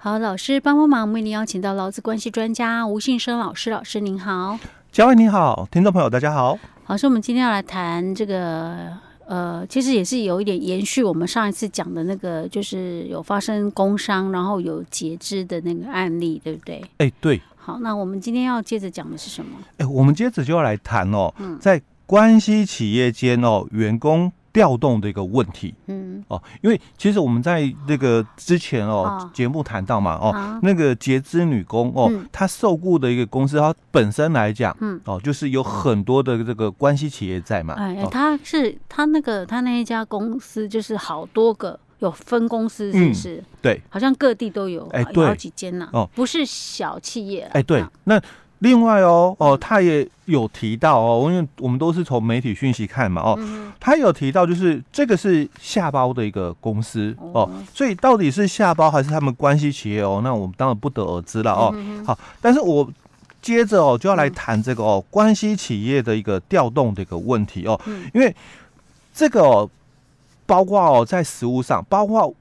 好，老师帮帮忙，为您邀请到劳资关系专家吴信生老师，老师您好，嘉惠你好，听众朋友大家好。老师，我们今天要来谈这个。呃，其实也是有一点延续我们上一次讲的那个，就是有发生工伤，然后有截肢的那个案例，对不对？哎、欸，对。好，那我们今天要接着讲的是什么？哎、欸，我们接着就要来谈哦，嗯、在关系企业间哦，员工。调动的一个问题，嗯哦，因为其实我们在那个之前哦节目谈到嘛哦，那个截肢女工哦，她受雇的一个公司，它本身来讲，嗯。哦，就是有很多的这个关系企业在嘛，哎，他是他那个他那一家公司就是好多个有分公司，是不是？对，好像各地都有，哎，有好几间呐，哦，不是小企业，哎，对，那。另外哦哦，他也有提到哦，因为我们都是从媒体讯息看嘛哦，他有提到就是这个是下包的一个公司哦，所以到底是下包还是他们关系企业哦，那我们当然不得而知了哦。好，但是我接着哦就要来谈这个哦关系企业的一个调动的一个问题哦，因为这个哦包括哦在实物上包括。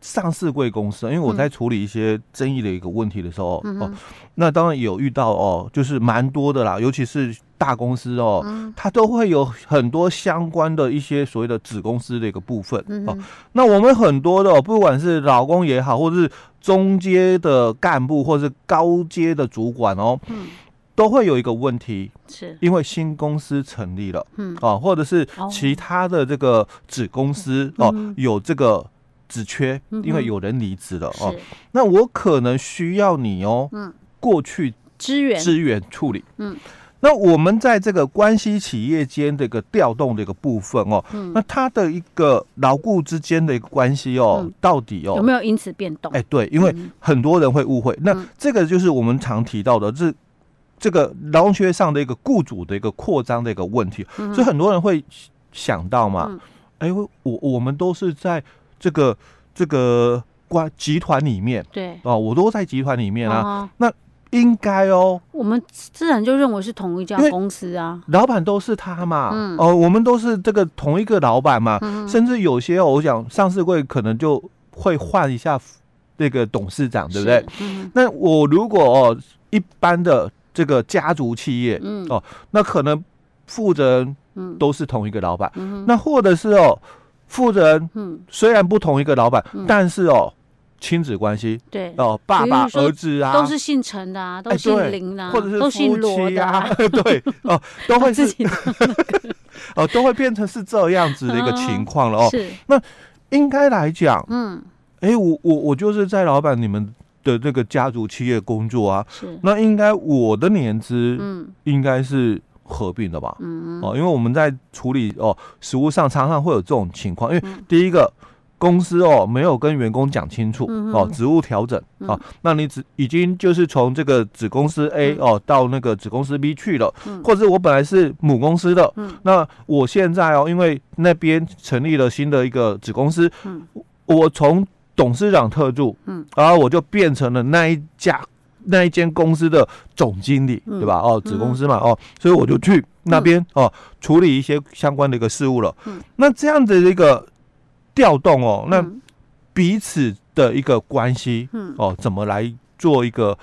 上市贵公司，因为我在处理一些争议的一个问题的时候，嗯、哦，那当然有遇到哦，就是蛮多的啦，尤其是大公司哦，嗯、它都会有很多相关的一些所谓的子公司的一个部分、嗯、哦。那我们很多的，不管是老公也好，或者是中阶的干部，或者是高阶的主管哦，嗯、都会有一个问题，是。因为新公司成立了，嗯，哦，或者是其他的这个子公司、嗯、哦，有这个。职缺，因为有人离职了哦，那我可能需要你哦，嗯，过去支援。支援处理，嗯，那我们在这个关系企业间的一个调动的一个部分哦，嗯，那它的一个牢固之间的一个关系哦，到底哦。有没有因此变动？哎，对，因为很多人会误会，那这个就是我们常提到的，这这个劳动契约上的一个雇主的一个扩张的一个问题，所以很多人会想到嘛，哎，我我们都是在。这个这个关集团里面，对哦，我都在集团里面啊。那应该哦，我们自然就认为是同一家公司啊。老板都是他嘛，嗯哦，我们都是这个同一个老板嘛。甚至有些我讲上市会可能就会换一下那个董事长，对不对？那我如果哦一般的这个家族企业，嗯哦，那可能负责人都是同一个老板。那或者是哦。负责人，嗯，虽然不同一个老板，但是哦，亲子关系，对。哦，爸爸儿子啊，都是姓陈的啊，都姓林的，或者是都姓罗的啊，对哦，都会是 哦，都会变成是这样子的一个情况了哦。是，那应该来讲，嗯，哎，我我我就是在老板你们的这个家族企业工作啊，是，那应该我的年资，嗯，应该是。合并的吧，嗯。哦，因为我们在处理哦，实物上常常会有这种情况，因为第一个公司哦没有跟员工讲清楚哦，职务调整啊，那你只已经就是从这个子公司 A 哦到那个子公司 B 去了，或者我本来是母公司的，那我现在哦因为那边成立了新的一个子公司，我从董事长特助，嗯，然后我就变成了那一家。那一间公司的总经理，对吧？哦，子公司嘛，哦，所以我就去那边哦，处理一些相关的一个事务了。那这样的一个调动哦，那彼此的一个关系，哦，怎么来做一个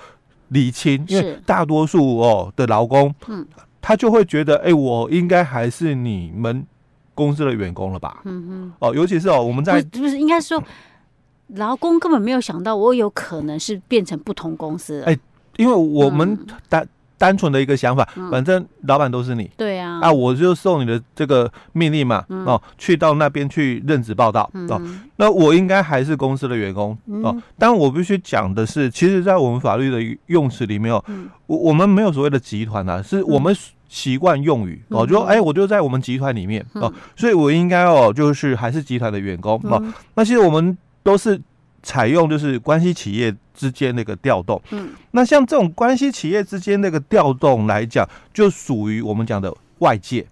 厘清？因为大多数哦的劳工，嗯他就会觉得，哎，我应该还是你们公司的员工了吧？嗯嗯。哦，尤其是哦，我们在不是应该说。劳工根本没有想到，我有可能是变成不同公司。哎，因为我们单单纯的一个想法，反正老板都是你。对啊，啊，我就受你的这个命令嘛，哦，去到那边去任职报道哦。那我应该还是公司的员工哦。但我必须讲的是，其实，在我们法律的用词里面哦，我我们没有所谓的集团呐，是我们习惯用语哦，就说哎，我就在我们集团里面哦，所以我应该哦，就是还是集团的员工哦。那其实我们。都是采用就是关系企业之间的一个调动，嗯，那像这种关系企业之间那个调动来讲，就属于我们讲的外界。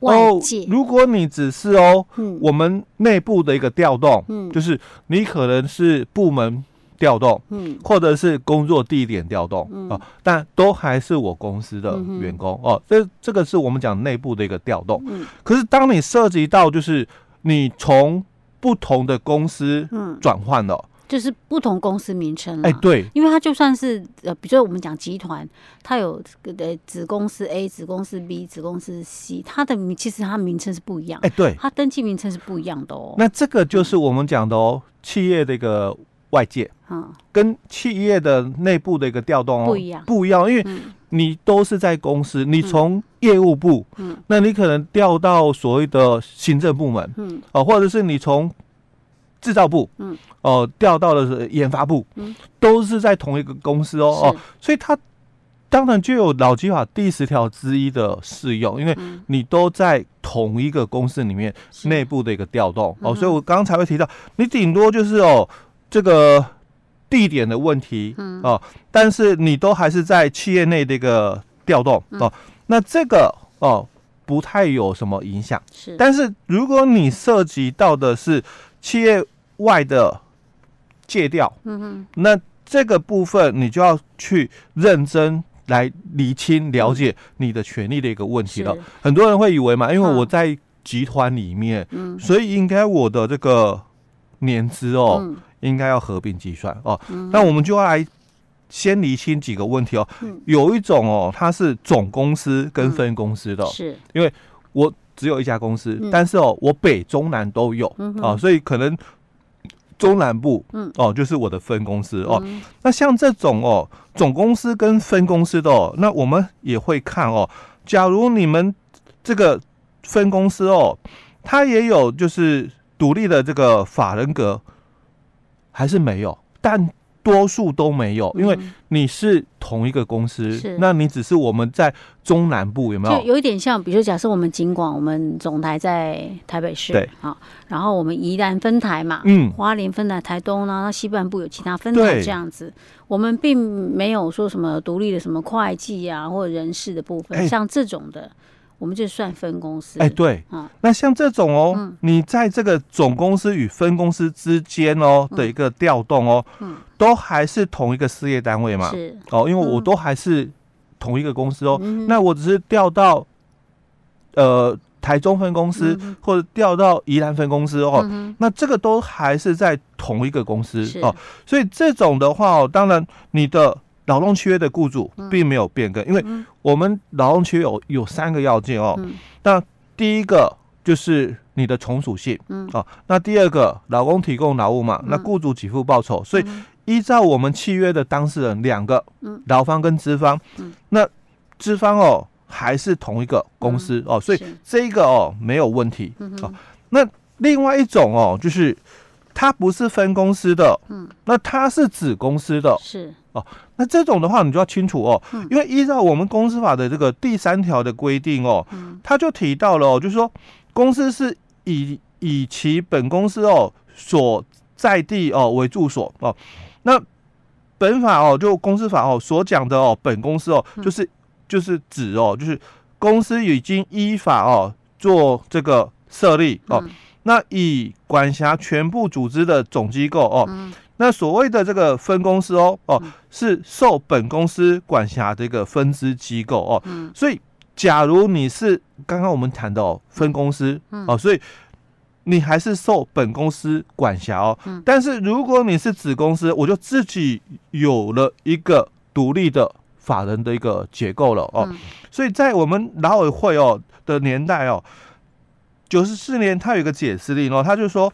外界，如果你只是哦，嗯，我们内部的一个调动，嗯，就是你可能是部门调动，嗯，或者是工作地点调动，嗯，啊，但都还是我公司的员工哦，这这个是我们讲内部的一个调动，嗯，可是当你涉及到就是你从不同的公司转换了，就是不同公司名称哎，对，因为它就算是呃，比如说我们讲集团，它有呃子公司 A、子公司 B、子公司 C，它的名其实它名称是不一样。哎，对，它登记名称是不一样的哦。那这个就是我们讲的哦，企业的一个外界，嗯，跟企业的内部的一个调动哦不一样，不一样，因为你都是在公司，你从业务部，嗯，那你可能调到所谓的行政部门，嗯，哦，或者是你从制造部，嗯，哦，调到了研发部，嗯，都是在同一个公司哦，哦，所以它当然就有老基法第十条之一的适用，因为你都在同一个公司里面内部的一个调动。哦，所以我刚刚才会提到，你顶多就是哦这个地点的问题，嗯，哦，但是你都还是在企业内的一个调动哦，那这个哦不太有什么影响，是，但是如果你涉及到的是企业外的借调，嗯哼，那这个部分你就要去认真来厘清、了解你的权利的一个问题了。很多人会以为嘛，因为我在集团里面，嗯，所以应该我的这个年资哦，应该要合并计算哦。那我们就要来先厘清几个问题哦。有一种哦，它是总公司跟分公司的，是因为我只有一家公司，但是哦，我北中南都有啊，所以可能。中南部，嗯，哦，就是我的分公司哦。那像这种哦，总公司跟分公司的哦，那我们也会看哦。假如你们这个分公司哦，它也有就是独立的这个法人格，还是没有？但多数都没有，因为你是同一个公司，是那你只是我们在中南部有没有？就有一点像，比如说假设我们警广，我们总台在台北市，对，好，然后我们宜兰分台嘛，嗯，花莲分台台东呢，那西半部有其他分台这样子，我们并没有说什么独立的什么会计啊或者人事的部分，欸、像这种的。我们就算分公司，哎，对，那像这种哦，你在这个总公司与分公司之间哦的一个调动哦，都还是同一个事业单位嘛，是。哦，因为我都还是同一个公司哦，那我只是调到呃台中分公司或者调到宜兰分公司哦，那这个都还是在同一个公司哦，所以这种的话哦，当然你的。劳动契约的雇主并没有变更，因为我们劳动契约有有三个要件哦。那第一个就是你的从属性，哦，那第二个劳工提供劳务嘛，那雇主给付报酬。所以依照我们契约的当事人两个，劳方跟资方，那资方哦还是同一个公司哦，所以这一个哦没有问题哦。那另外一种哦就是。它不是分公司的，嗯，那它是子公司的，是哦。那这种的话，你就要清楚哦，嗯，因为依照我们公司法的这个第三条的规定哦，嗯，它就提到了哦，就是说公司是以以其本公司哦所在地哦为住所哦。那本法哦，就公司法哦所讲的哦，本公司哦，就是就是指哦，就是公司已经依法哦做这个设立哦。那以管辖全部组织的总机构哦，嗯、那所谓的这个分公司哦哦，是受本公司管辖的一个分支机构哦，嗯、所以假如你是刚刚我们谈的哦分公司、嗯、哦，所以你还是受本公司管辖哦，嗯、但是如果你是子公司，我就自己有了一个独立的法人的一个结构了哦，嗯、所以在我们劳委会哦的年代哦。九十四年，他有一个解释令哦，他就说，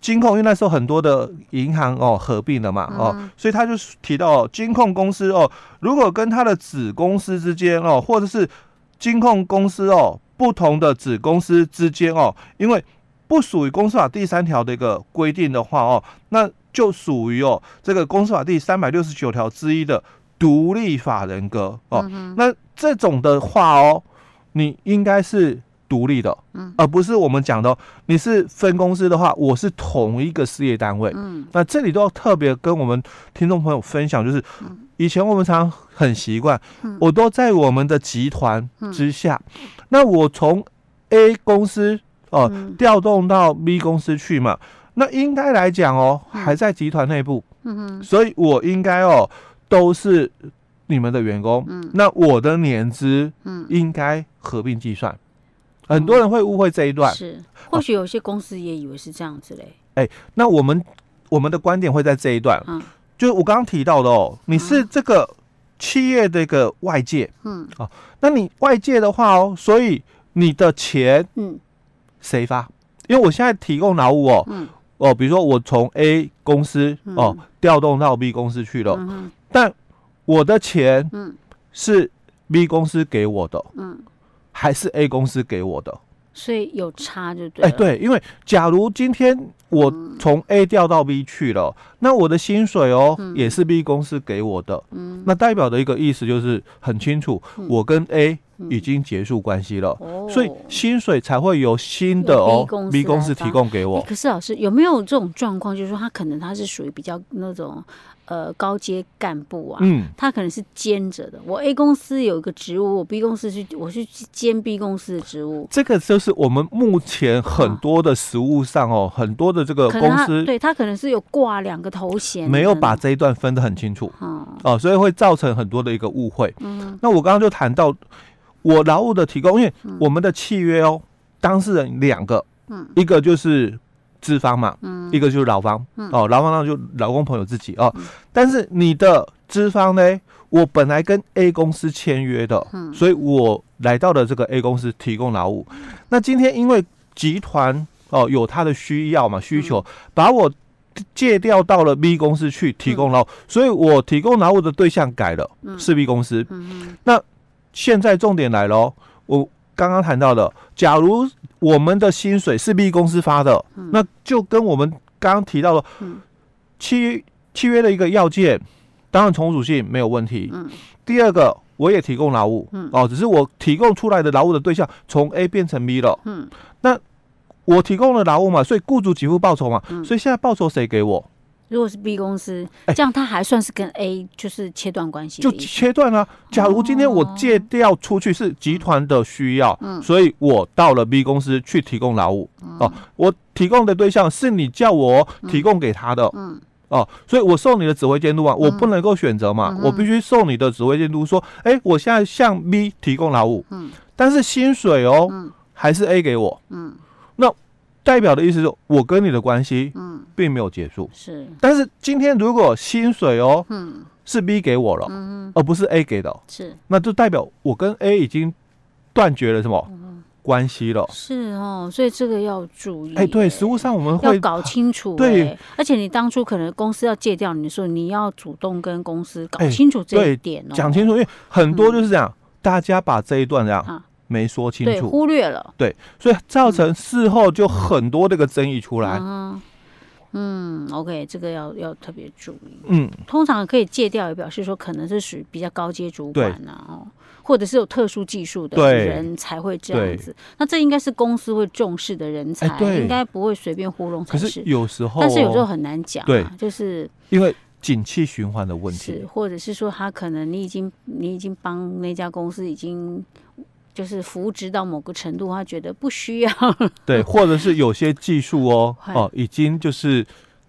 金控因为那时候很多的银行哦合并了嘛哦，所以他就提到金控公司哦，如果跟他的子公司之间哦，或者是金控公司哦不同的子公司之间哦，因为不属于公司法第三条的一个规定的话哦，那就属于哦这个公司法第三百六十九条之一的独立法人格哦，那这种的话哦，你应该是。独立的，嗯，而不是我们讲的，你是分公司的话，我是同一个事业单位，嗯，那这里都要特别跟我们听众朋友分享，就是以前我们常常很习惯，我都在我们的集团之下，那我从 A 公司哦调动到 B 公司去嘛，那应该来讲哦还在集团内部，嗯，所以我应该哦都是你们的员工，嗯，那我的年资嗯。应该合并计算。很多人会误会这一段，是或许有些公司也以为是这样子嘞。哎，那我们我们的观点会在这一段，嗯，就是我刚刚提到的哦，你是这个企业的一个外界，嗯，哦，那你外界的话哦，所以你的钱，嗯，谁发？因为我现在提供劳务哦，嗯，哦，比如说我从 A 公司哦调动到 B 公司去了，嗯，但我的钱，嗯，是 B 公司给我的，嗯，还是 A 公司给我的？所以有差就对。哎，对，因为假如今天我从 A 调到 B 去了，那我的薪水哦也是 B 公司给我的，嗯，那代表的一个意思就是很清楚，我跟 A 已经结束关系了，所以薪水才会由新的哦 B 公司提供给我。可是老师有没有这种状况，就是说他可能他是属于比较那种。呃，高阶干部啊，嗯，他可能是兼着的。我 A 公司有一个职务，我 B 公司去，我去兼 B 公司的职务。这个就是我们目前很多的实务上哦，很多的这个公司，对他可能是有挂两个头衔，没有把这一段分得很清楚，哦，哦，所以会造成很多的一个误会。嗯，那我刚刚就谈到我劳务的提供，因为我们的契约哦，当事人两个，嗯，一个就是。资方嘛，嗯，一个就是劳方，嗯、哦，劳方那就劳工朋友自己哦。嗯、但是你的资方呢，我本来跟 A 公司签约的，嗯，所以我来到了这个 A 公司提供劳务。那今天因为集团哦有他的需要嘛需求，嗯、把我借调到了 B 公司去提供劳务，嗯、所以我提供劳务的对象改了，嗯、是 B 公司。嗯嗯、那现在重点来了哦，我刚刚谈到的，假如。我们的薪水是 B 公司发的，嗯、那就跟我们刚刚提到的契契约的一个要件，当然从属性没有问题。嗯、第二个，我也提供劳务，嗯、哦，只是我提供出来的劳务的对象从 A 变成 B 了。嗯，那我提供了劳务嘛，所以雇主给付报酬嘛，嗯、所以现在报酬谁给我？如果是 B 公司，这样他还算是跟 A 就是切断关系，就切断了。假如今天我借调出去是集团的需要，嗯，所以我到了 B 公司去提供劳务，哦，我提供的对象是你叫我提供给他的，嗯，哦，所以我受你的指挥监督啊，我不能够选择嘛，我必须受你的指挥监督，说，哎，我现在向 B 提供劳务，嗯，但是薪水哦，还是 A 给我，嗯，那。代表的意思是，我跟你的关系，嗯，并没有结束，是。但是今天如果薪水哦，嗯，是 B 给我了，嗯，而不是 A 给的，是，那就代表我跟 A 已经断绝了什么关系了？是哦，所以这个要注意。哎，对，实物上我们会要搞清楚，对。而且你当初可能公司要借掉你的时候，你要主动跟公司搞清楚这一点哦，讲清楚，因为很多就是这样，大家把这一段这样。没说清楚，忽略了，对，所以造成事后就很多这个争议出来。嗯，嗯，OK，这个要要特别注意。嗯，通常可以戒掉，也表示说可能是属于比较高阶主管呐，哦，或者是有特殊技术的人才会这样子。那这应该是公司会重视的人才，应该不会随便糊弄。可是有时候，但是有时候很难讲，对，就是因为景气循环的问题，或者是说他可能你已经你已经帮那家公司已经。就是扶植到某个程度，他觉得不需要。对，或者是有些技术哦 哦，已经就是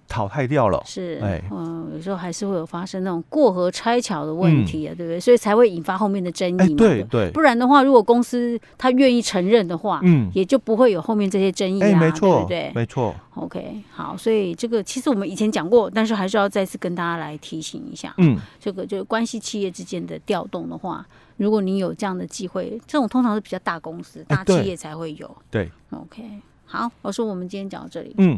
淘汰掉了。是，哎，嗯，有时候还是会有发生那种过河拆桥的问题啊，对不对？所以才会引发后面的争议嘛。对对。不然的话，如果公司他愿意承认的话，嗯，也就不会有后面这些争议啊，对不对？没错。OK，好，所以这个其实我们以前讲过，但是还是要再次跟大家来提醒一下。嗯，这个就是关系企业之间的调动的话。如果你有这样的机会，这种通常是比较大公司、大企业才会有。对，对，OK，好，老师，我们今天讲到这里。嗯。